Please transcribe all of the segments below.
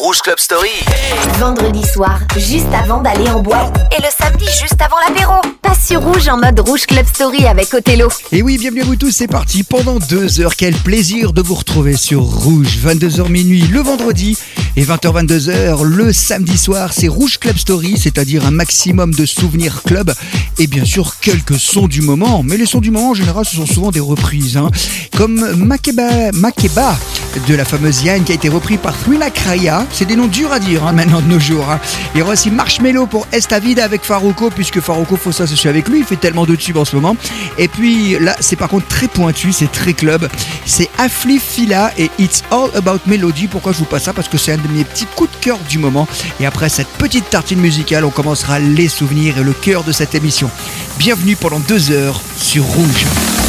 Rouge Club Story. Vendredi soir, juste avant d'aller en boîte. Et le samedi, juste avant l'apéro. Passe sur Rouge en mode Rouge Club Story avec Othello. Et oui, bienvenue à vous tous, c'est parti pendant deux heures. Quel plaisir de vous retrouver sur Rouge. 22h minuit le vendredi et 20h-22h le samedi soir. C'est Rouge Club Story, c'est-à-dire un maximum de souvenirs club et bien sûr quelques sons du moment. Mais les sons du moment en général, ce sont souvent des reprises. hein. Comme Makeba, Makeba de la fameuse Yann qui a été repris par Thrilla Kraya. C'est des noms durs à dire hein, maintenant de nos jours. Il y aura aussi Marshmello pour Estavida avec Farouko, puisque Farouko faut s'associer avec lui. Il fait tellement de tubes en ce moment. Et puis là, c'est par contre très pointu, c'est très club. C'est Afli Fila et It's All About Melody. Pourquoi je vous passe ça? Parce que c'est un de mes petits coups de cœur du moment. Et après cette petite tartine musicale, on commencera les souvenirs et le cœur de cette émission. Bienvenue pendant deux heures sur Rouge.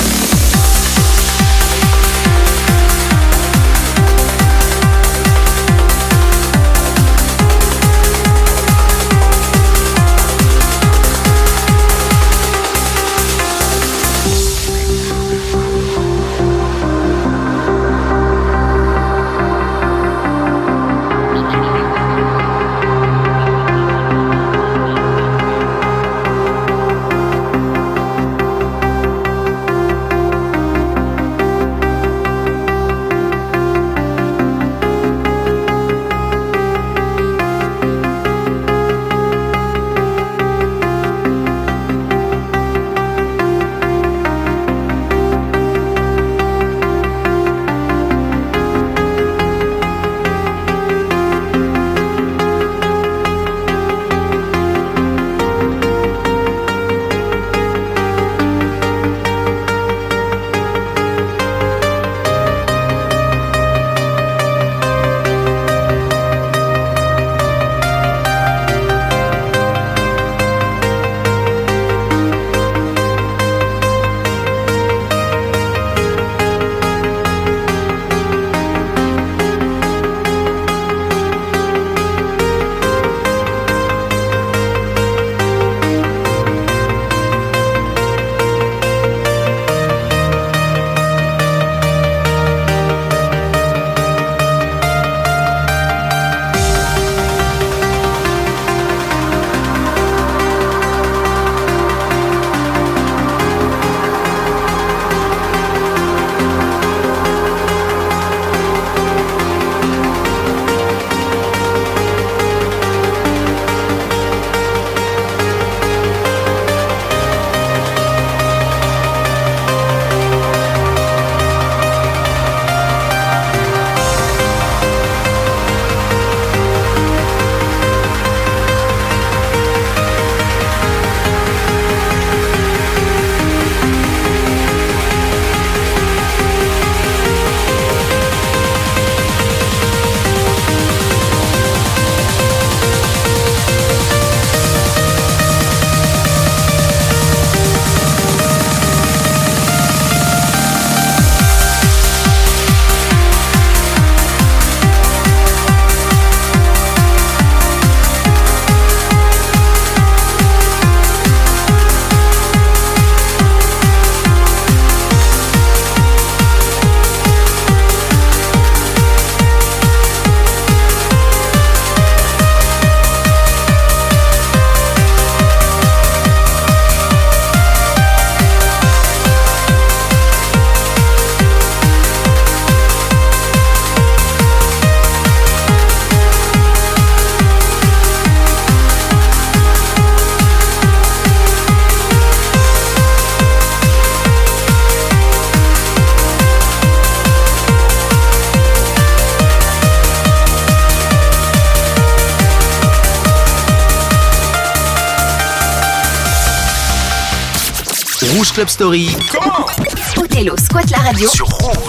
Rouge Club Story Othello squatte la radio. sur Rouge.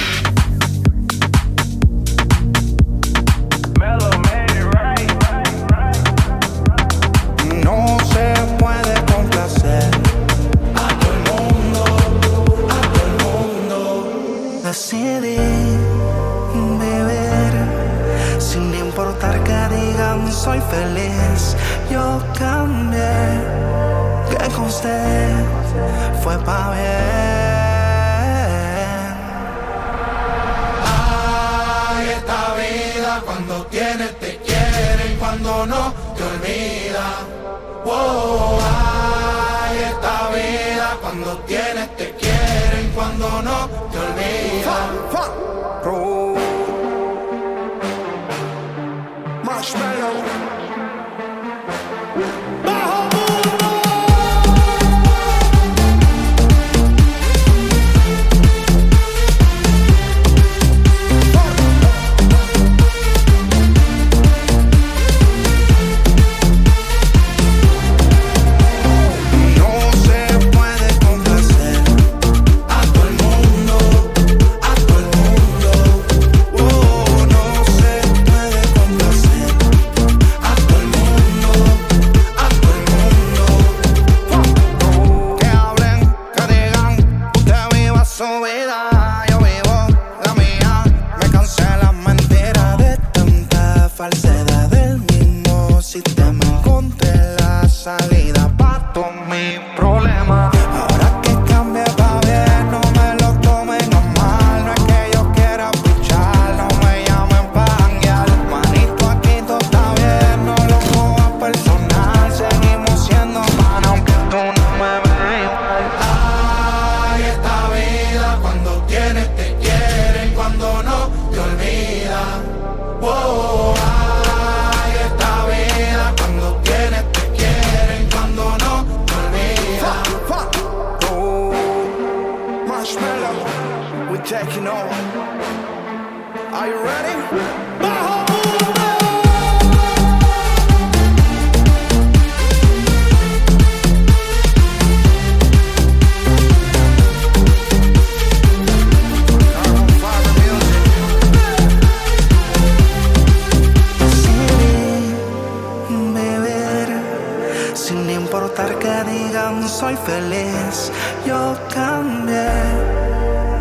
Sin importar que digan soy feliz, yo cambié.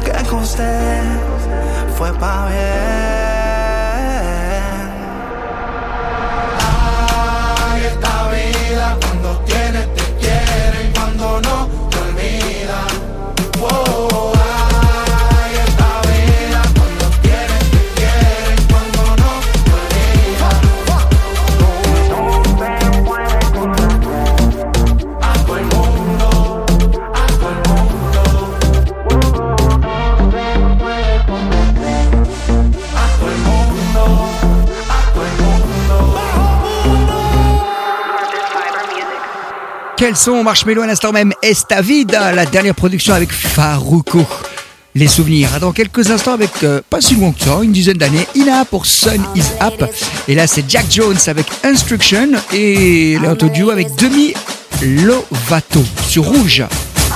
Que con usted fue para bien. Quel son Marshmello à l'instant même Esta Vida, la dernière production avec Faruko. Les souvenirs. Dans quelques instants, avec euh, pas si ça, une dizaine d'années, Ina pour Sun is Up. Et là, c'est Jack Jones avec Instruction et le duo avec Demi Lovato sur Rouge.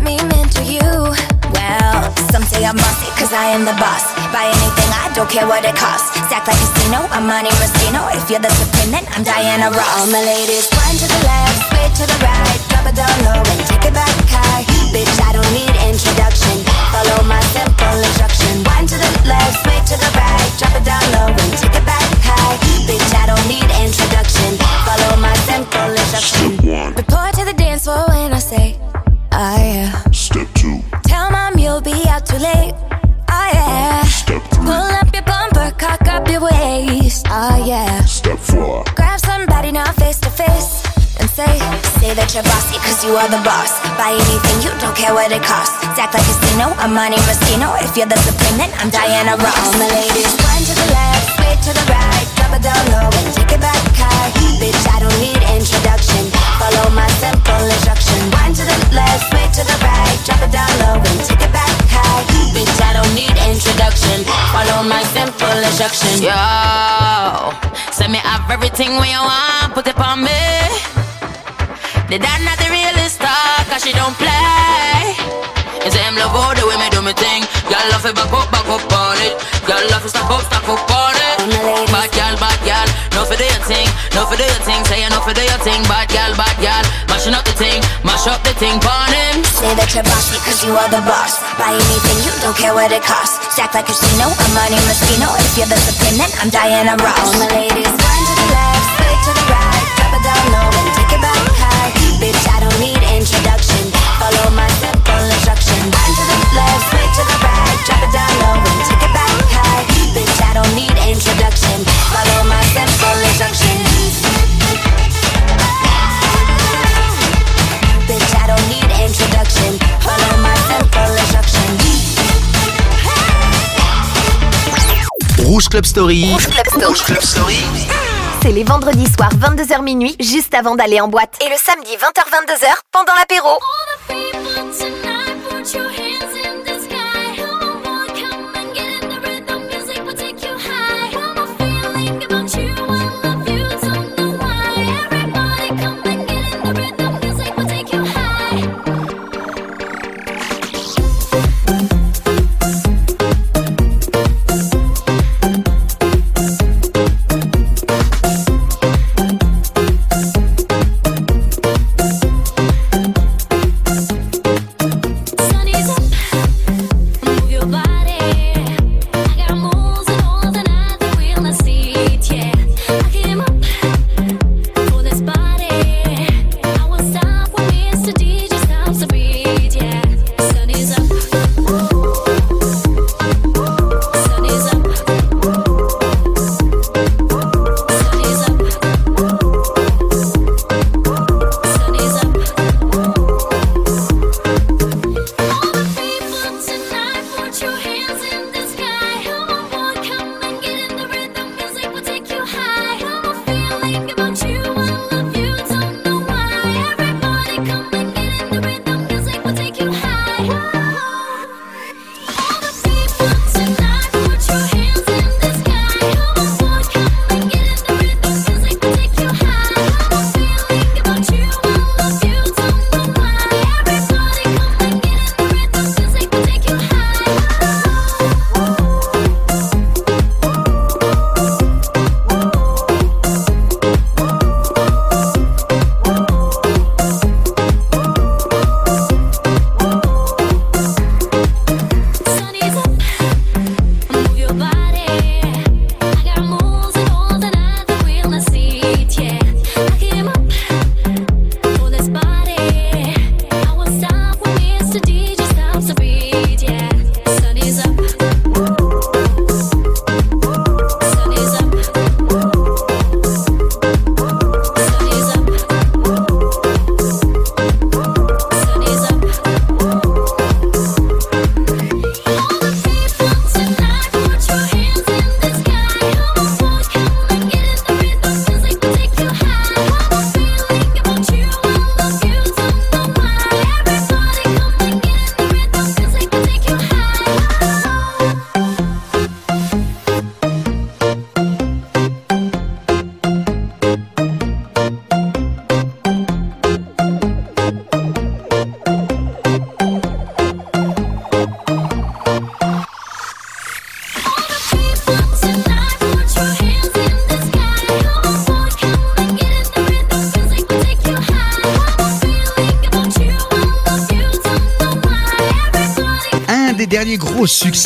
Let me mentor you. Well, some say I'm bossy, cause I am the boss. Buy anything, I don't care what it costs. Stack like casino, I'm Monte Rustino. If you're the supreme, then I'm Diana Ross. All my ladies, one to the left, sway to the right, drop it down low and take it back high. Bitch, I don't need introduction. Follow my simple instruction. One to the left, sway to the right, step four, Grab somebody now face to face. and say, say that you're bossy cause you are the boss. Buy anything, you don't care what it costs. Act like a casino, I'm money Moschino. If you're the supreme, then I'm Diana Ross. All my ladies, one to the left, sway to the right, drop it down low and take it back high. Bitch, I don't need introduction. Follow my simple instruction. One to the left, sway to the right, drop it down low and take it back high. Bitch, I don't need introduction. Follow my simple instruction. Yo, send me have everything when you want, put it on me. The dad not the realest star, cause she don't play. It's him love all the way me do me thing. Girl love it back up, back up on it. Girl love it stop up, stop up on no for do your thing, no for do your thing. Say you no for do your thing. Bad girl, bad girl, mashing up the thing, mash up the thing, on him. Say that you're bossy cause you are the boss. Buy anything, you don't care what it costs. Stack like a casino, I'm money Moschino. If you're the supreme, then I'm Diana Ross. All my ladies, one to the left, sway to the right, drop it down low and take it back high. Bitch, I don't need introduction. Follow my simple instruction. One to the left, sway to the right, drop it down low and take it back high. Bitch, I don't need introduction. Follow my simple Rouge Club Story. Rouge Club Story. Rouge Club Story. C'est les vendredis soirs 22h minuit, juste avant d'aller en boîte. Et le samedi 20h-22h, pendant l'apéro.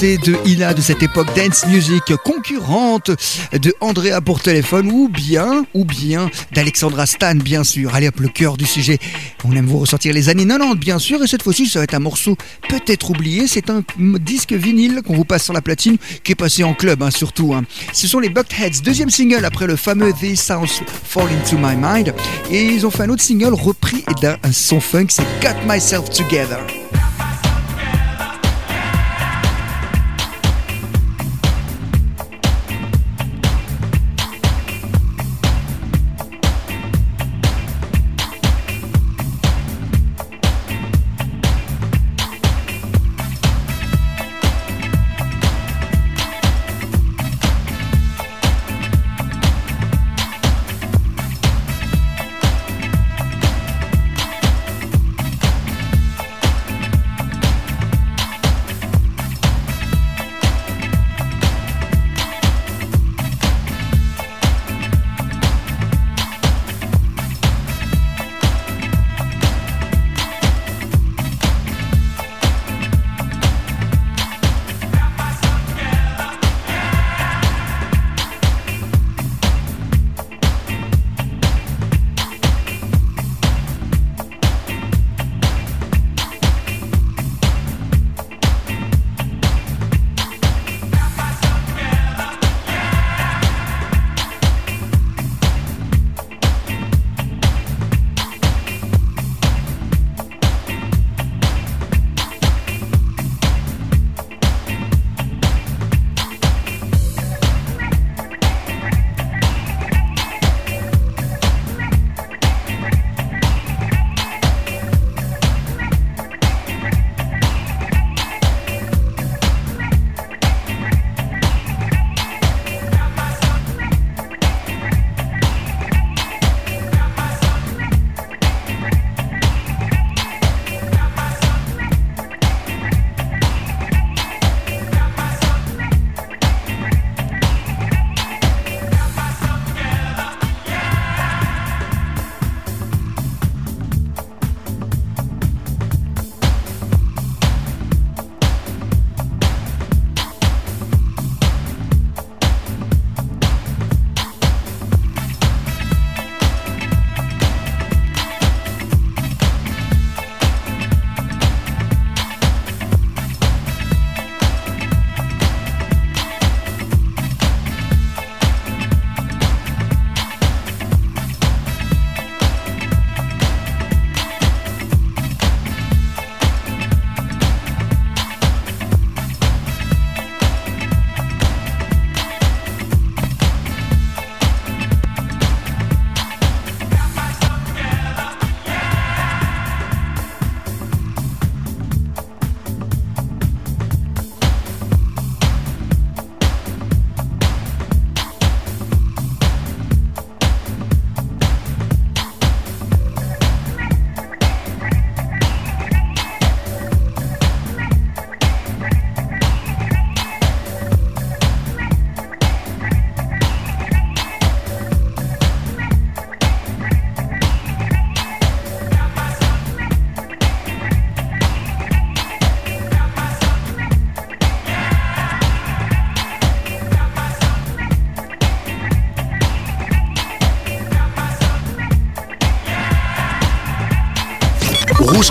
De Ina de cette époque dance music concurrente de Andrea pour téléphone ou bien, ou bien d'Alexandra Stan, bien sûr. Allez hop, le cœur du sujet. On aime vous ressortir les années 90, bien sûr, et cette fois-ci, ça va être un morceau peut-être oublié. C'est un disque vinyle qu'on vous passe sur la platine qui est passé en club, hein, surtout. hein. Ce sont les Bucketheads, deuxième single après le fameux These Sounds Fall Into My Mind. Et ils ont fait un autre single repris d'un son funk, c'est Got Myself Together.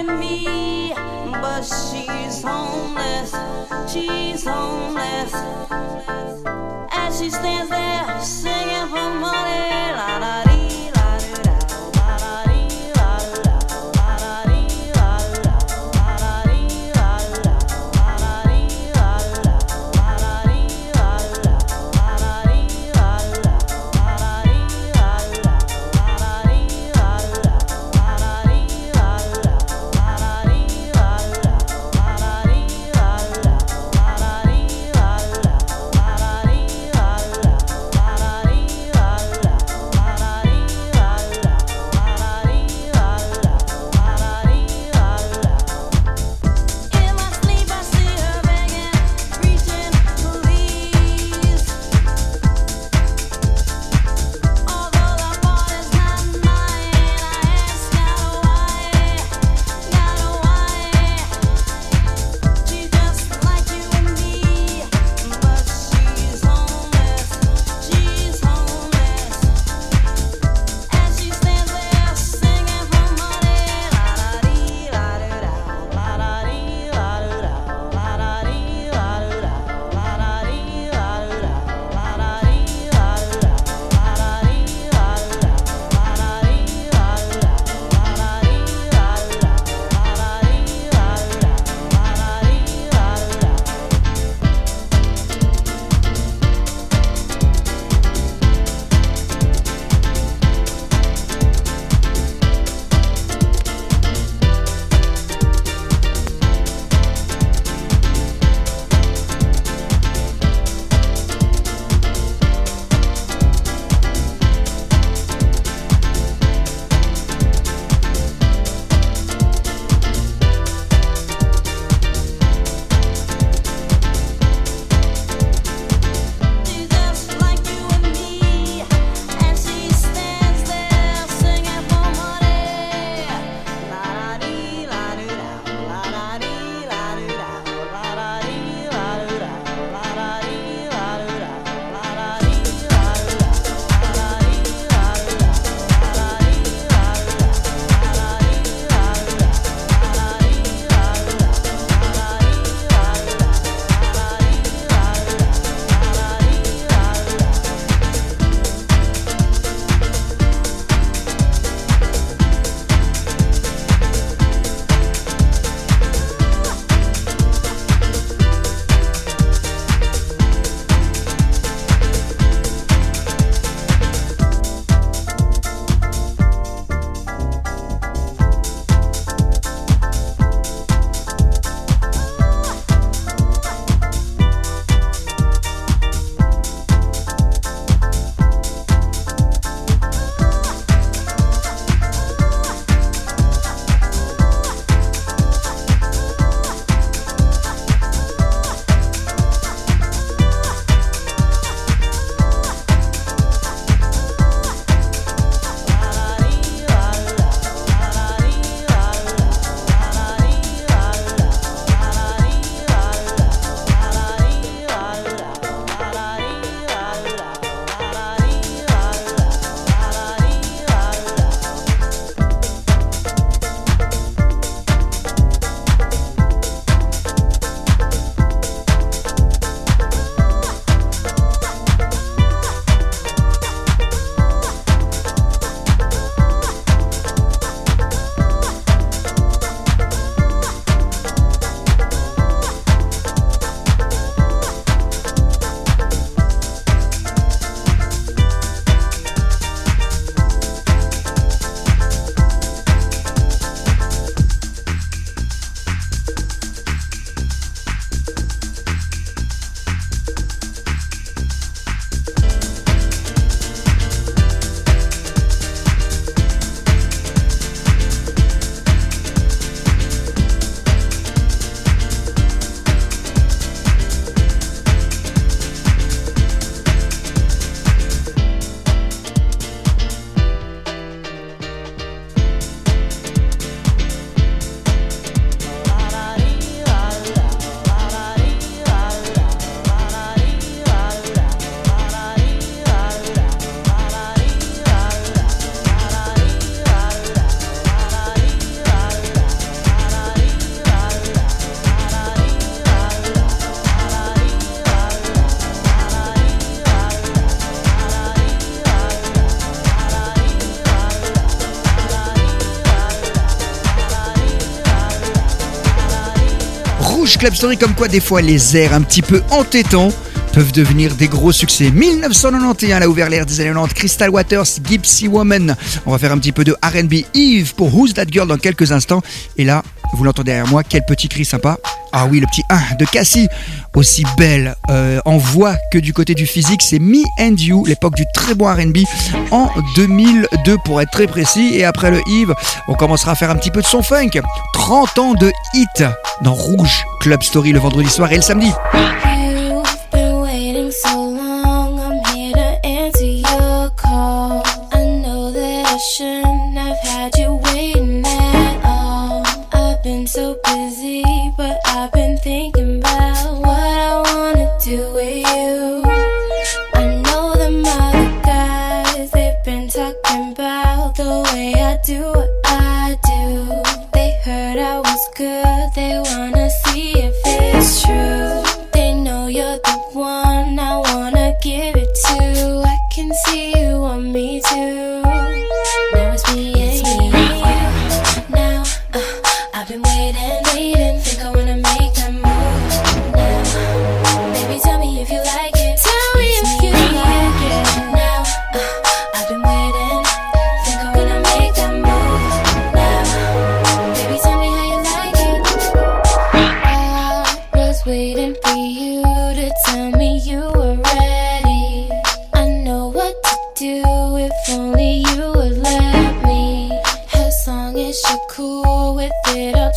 And me, but she's homeless. She's homeless. As she stands there singing for money. La da dee, Club Story comme quoi des fois les airs un petit peu entêtants peuvent devenir des gros succès. 1991, elle a ouvert l'ère des années 90. Crystal Waters, Gypsy Woman. On va faire un petit peu de RB Eve pour Who's That Girl dans quelques instants. Et là, vous l'entendez derrière moi, quel petit cri sympa. Ah oui, le petit 1 de Cassie aussi belle euh, en voix que du côté du physique, c'est Me and You, l'époque du très bon RB en 2002 pour être très précis. Et après le Yves, on commencera à faire un petit peu de son funk. 30 ans de hit dans Rouge Club Story le vendredi soir et le samedi. do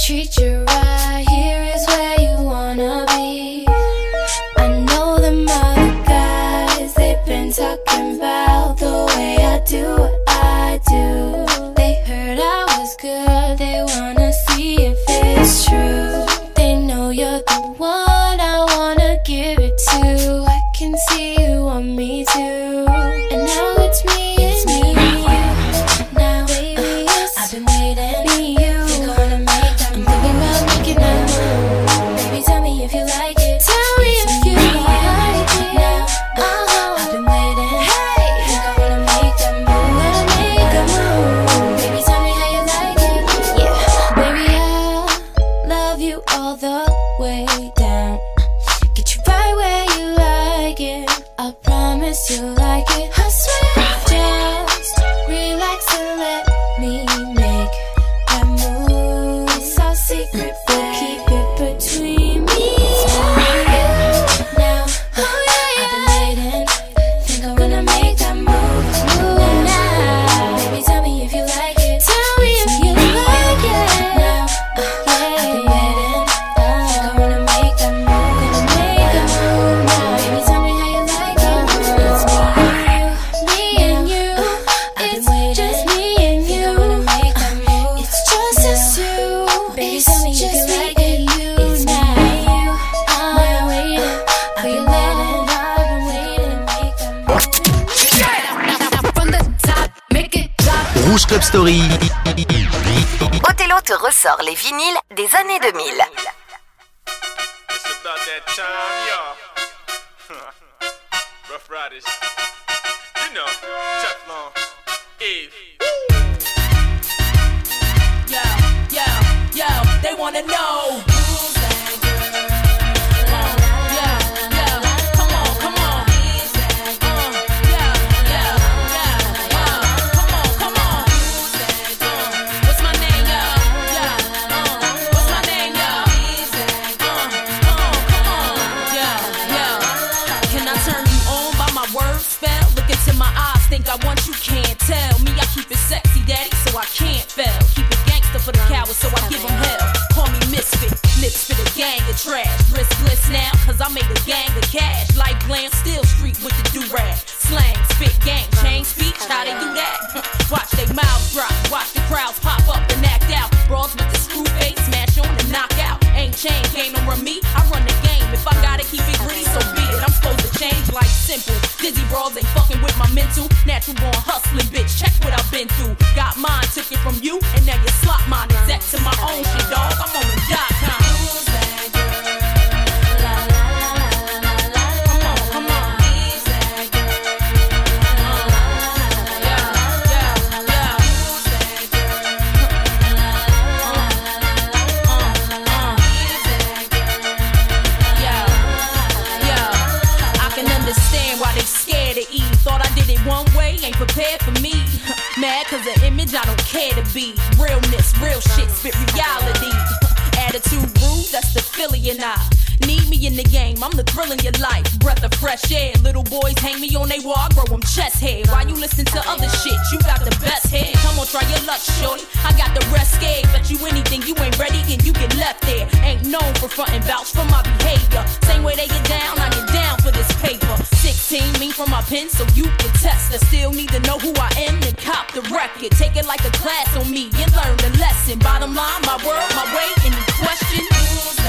treat you wanna know. So you can test. I still need to know who I am and cop the record. Take it like a class on me and learn the lesson. Bottom line, my word, my way, any question? Who's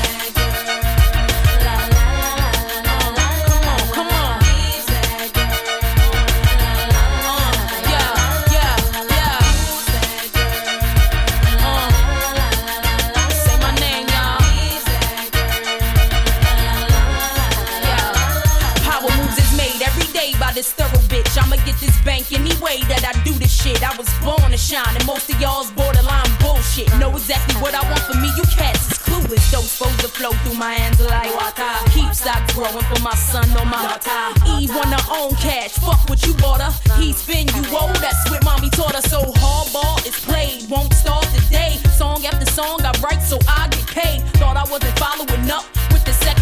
get this bank any way that I do this shit. I was born to shine, and most of y'all's borderline bullshit. Know exactly what I want for me, you cats is clueless. Those supposed to flow through my hands like water. Keep stocks growing for my son or my daughter. Eve her own cash, fuck what you bought her. He spin you old, that's what mommy taught her. So hardball is played, won't start today. Song after song I write so I get paid. Thought I wasn't following up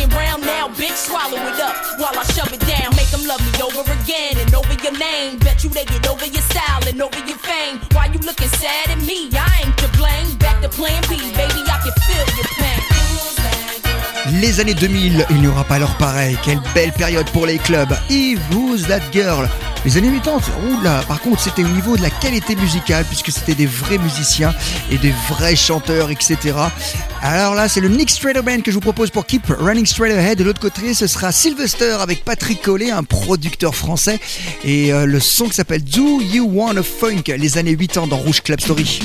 now bitch swallow it up while I shove it down. Make them love me over again and over your name. Bet you they get over your style and over your fame. Why you looking sad at me? I ain't to blame. Back to plan B, baby, I can feel your pain. Les années 2000, il n'y aura pas leur pareil. Quelle belle période pour les clubs. Eve, Who's That Girl Les années 80, oula, par contre, c'était au niveau de la qualité musicale, puisque c'était des vrais musiciens et des vrais chanteurs, etc. Alors là, c'est le Nick Strader Band que je vous propose pour Keep Running Straight Ahead. De l'autre côté, ce sera Sylvester avec Patrick Collet, un producteur français. Et euh, le son qui s'appelle Do You Wanna Funk Les années 80 dans Rouge Club Story.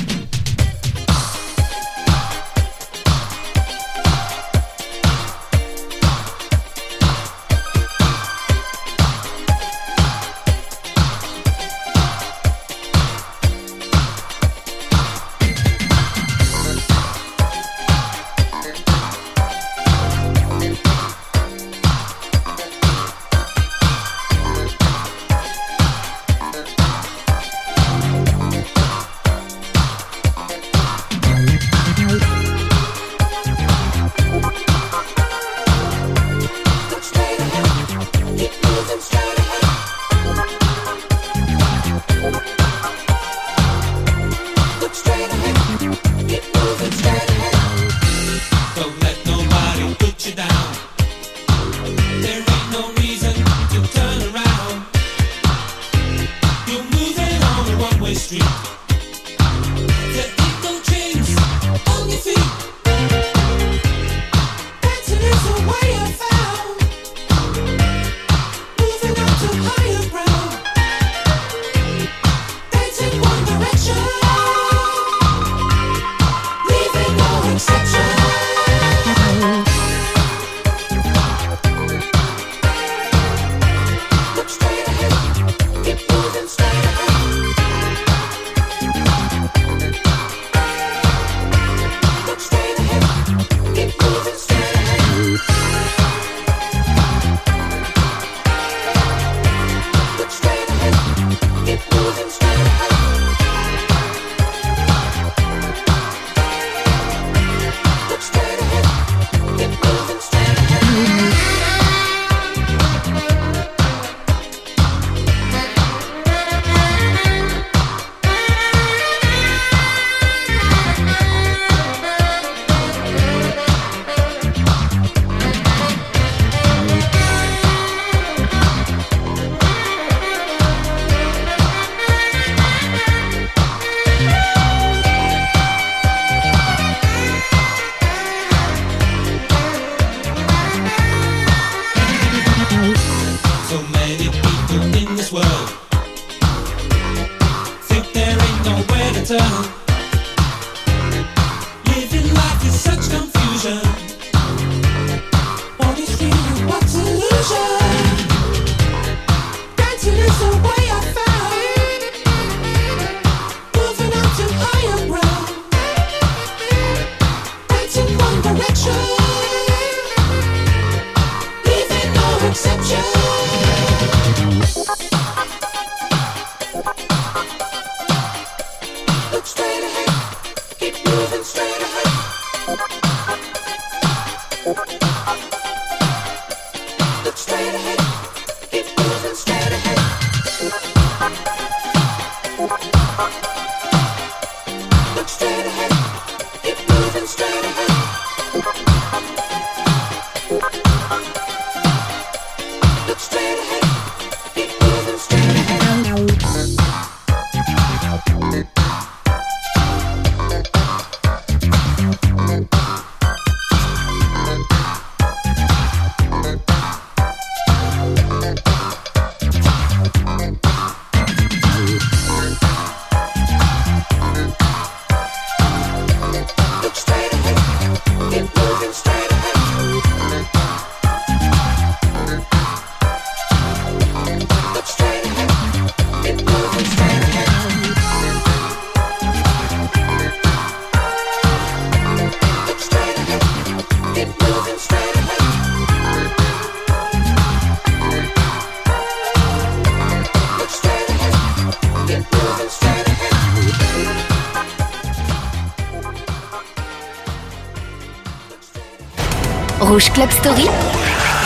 Club Story,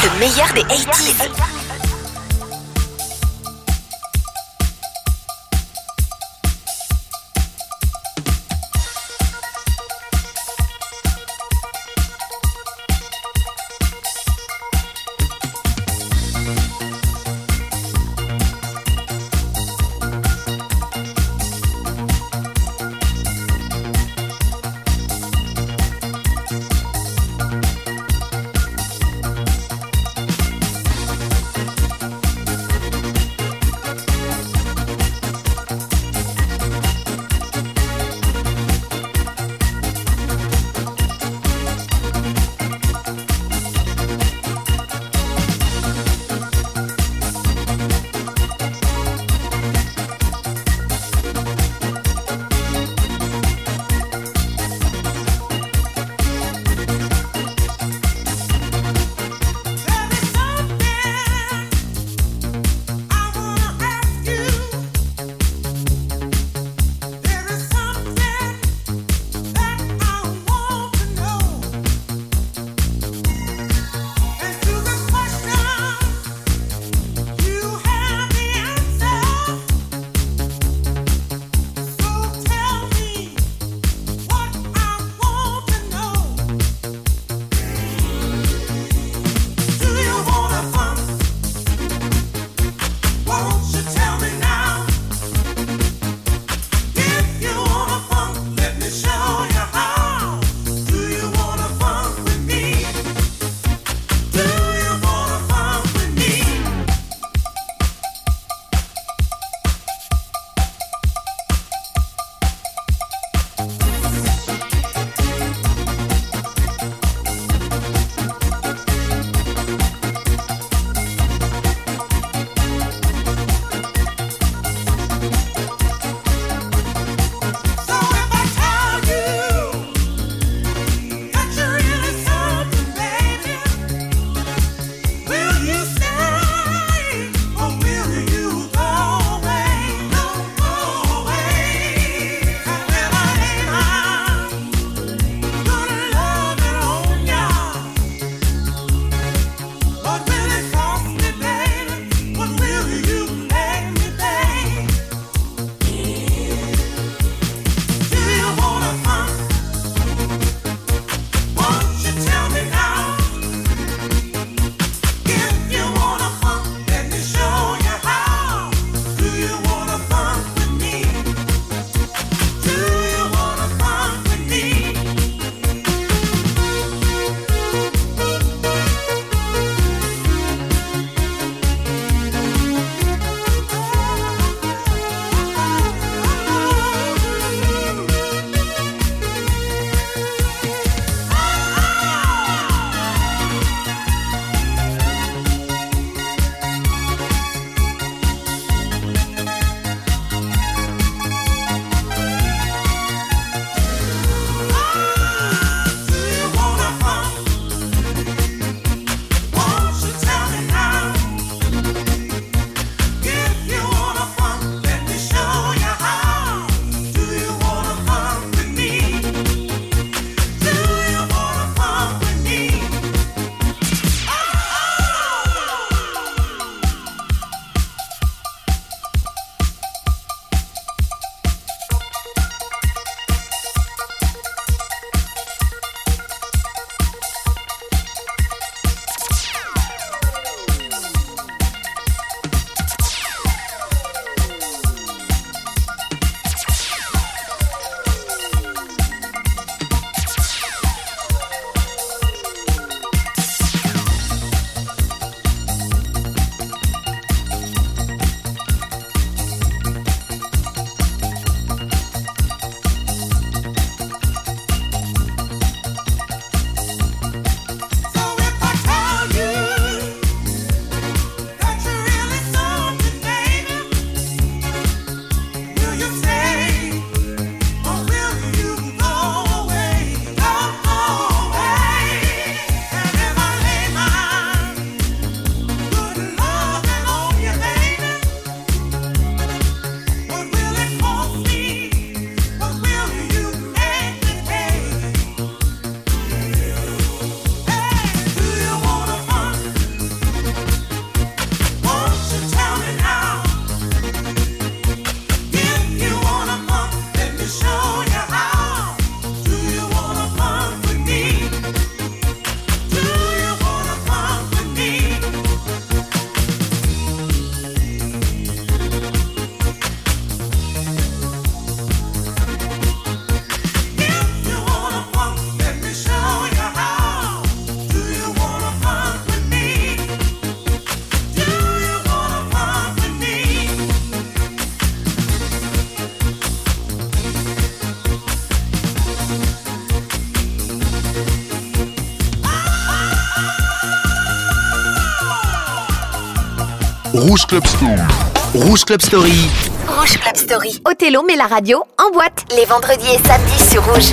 le meilleur des 80s. Rouge Club Story. Rouge Club Story. Rouge Club Story. Othello met la radio en boîte les vendredis et samedis sur Rouge.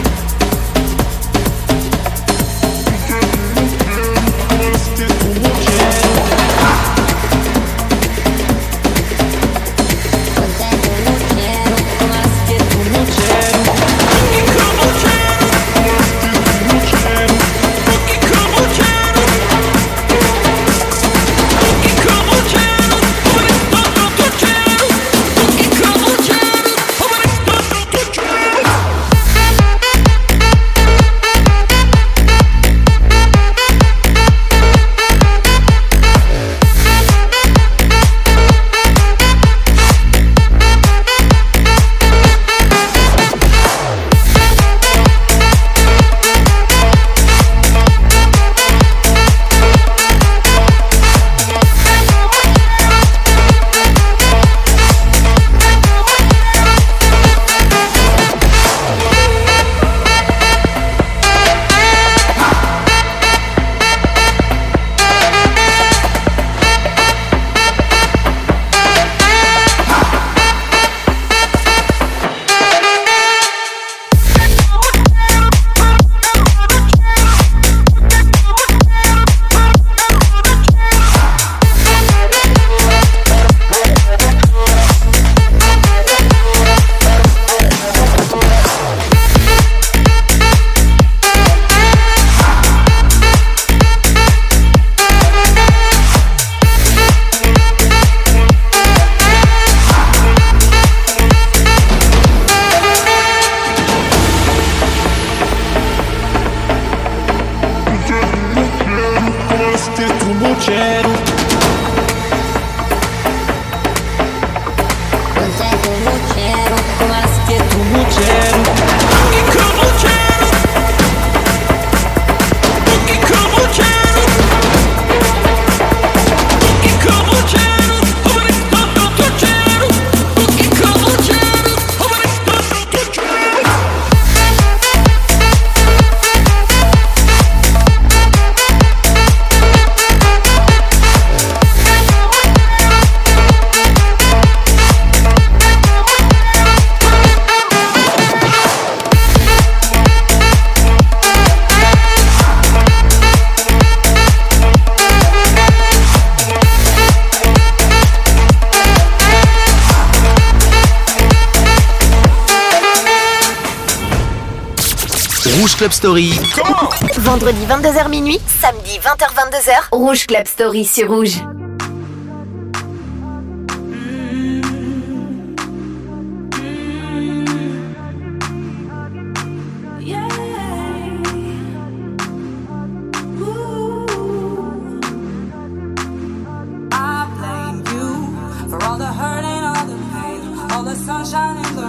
Club Story. Vendredi 22h minuit, samedi 20h22h, Rouge Club Story sur Rouge. Blame you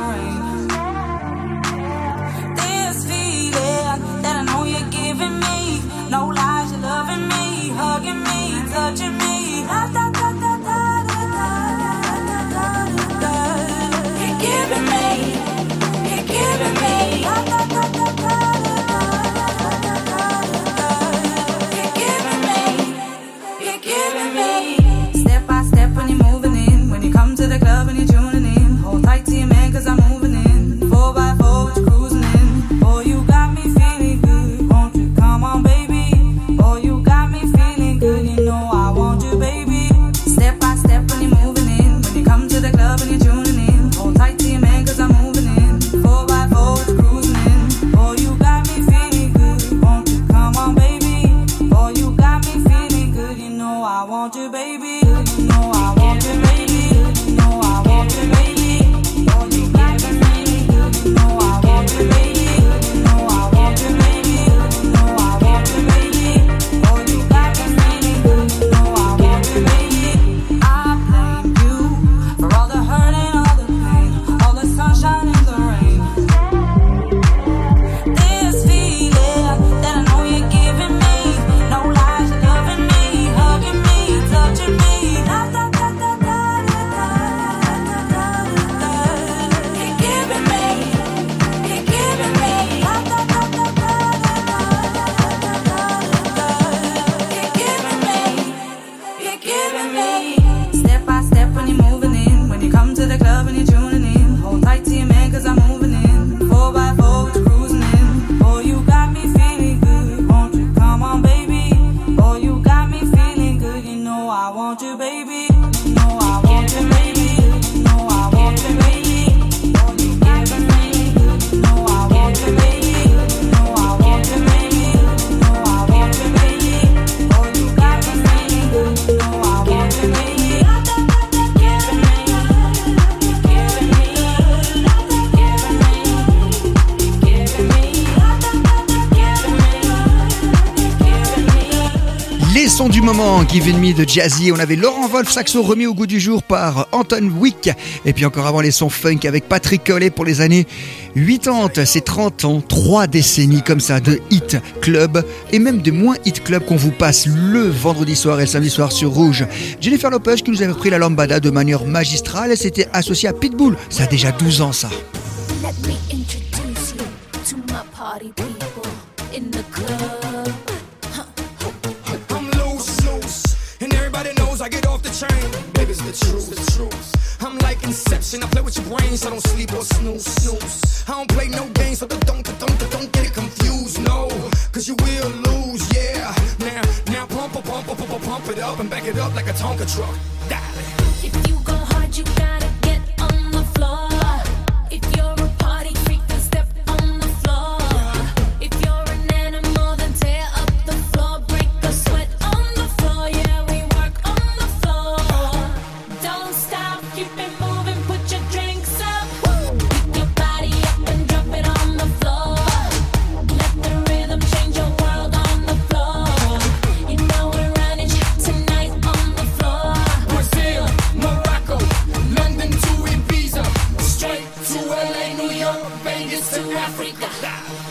Give Me de Jazzy. On avait Laurent Wolf, saxo remis au goût du jour par Anton Wick. Et puis encore avant les sons funk avec Patrick Collet pour les années 80. C'est 30 ans, 3 décennies comme ça de hit club et même de moins hit club qu'on vous passe le vendredi soir et le samedi soir sur Rouge. Jennifer Lopez qui nous avait repris la lambada de manière magistrale. Elle s'était associée à Pitbull. Ça a déjà 12 ans ça. In the truth. I'm like Inception, I play with your brains, I don't sleep or snooze, snooze. I don't play no games, so don't, don't, don't, don't get it confused, no, cause you will lose, yeah. Now, now pump, pump, pump, pump, pump, it up and back it up like a Tonka truck. Dale. If you go hard, you gotta get on the floor. If you're África.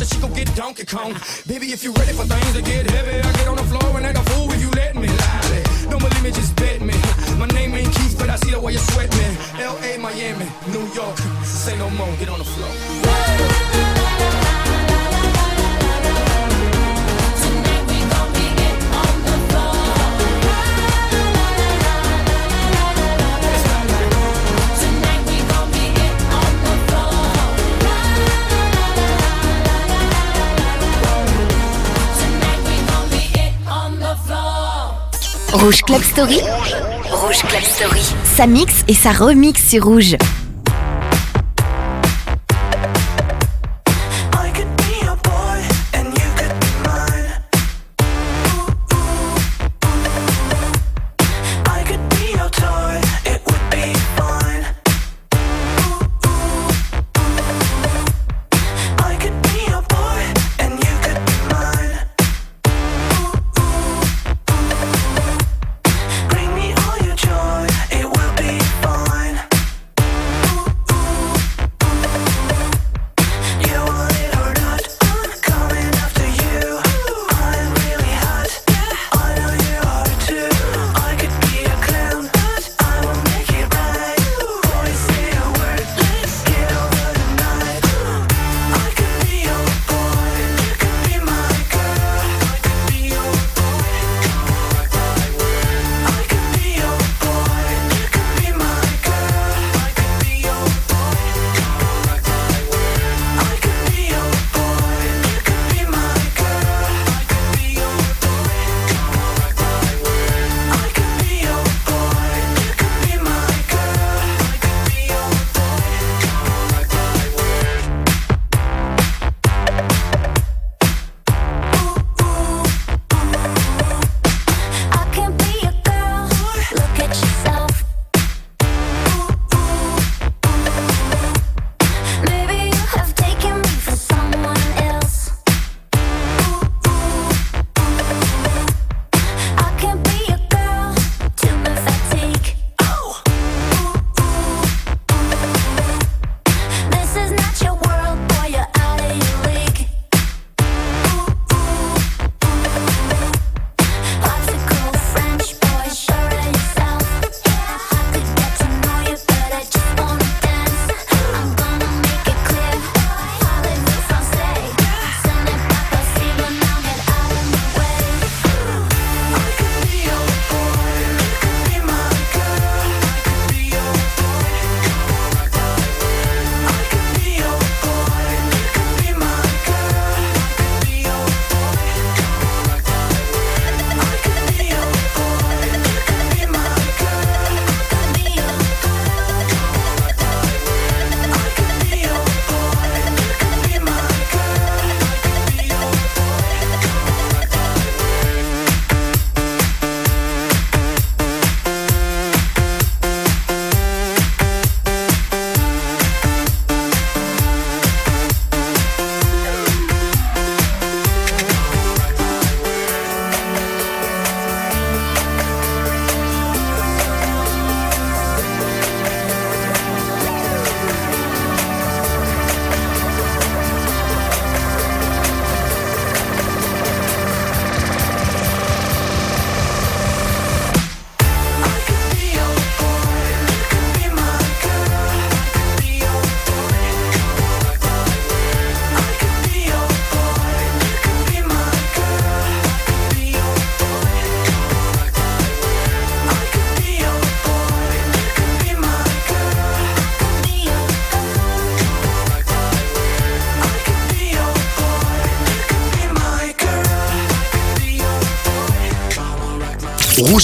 And watch a get Donkey Kong. Baby, if you ready for things to get heavy, I get on the floor and act a fool if you let me. Lie. Don't believe me, just bet me. My name ain't Keith, but I see the way you sweat me. L.A., Miami, New York. Say no more, get on the floor. Rouge Club Story. Rouge Club Story. Ça mixe et ça remix sur Rouge.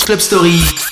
Club Story.